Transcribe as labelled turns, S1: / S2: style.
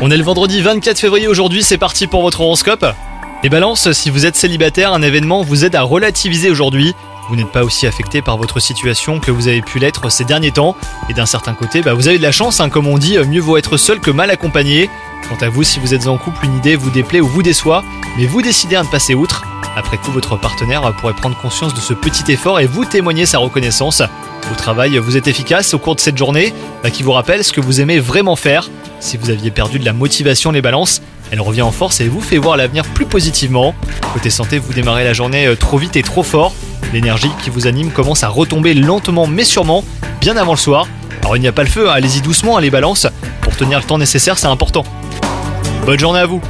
S1: On est le vendredi 24 février aujourd'hui, c'est parti pour votre horoscope. Les balances, si vous êtes célibataire, un événement vous aide à relativiser aujourd'hui. Vous n'êtes pas aussi affecté par votre situation que vous avez pu l'être ces derniers temps. Et d'un certain côté, bah, vous avez de la chance, hein, comme on dit, mieux vaut être seul que mal accompagné. Quant à vous, si vous êtes en couple, une idée vous déplaît ou vous déçoit, mais vous décidez à ne passer outre. Après coup, votre partenaire pourrait prendre conscience de ce petit effort et vous témoigner sa reconnaissance. Au travail, vous êtes efficace au cours de cette journée, bah, qui vous rappelle ce que vous aimez vraiment faire. Si vous aviez perdu de la motivation, les balances, elle revient en force et vous fait voir l'avenir plus positivement. Côté santé, vous démarrez la journée euh, trop vite et trop fort. L'énergie qui vous anime commence à retomber lentement mais sûrement, bien avant le soir. Alors il n'y a pas le feu, hein, allez-y doucement, hein, les. Pour tenir le temps nécessaire, c'est important. Bonne journée à vous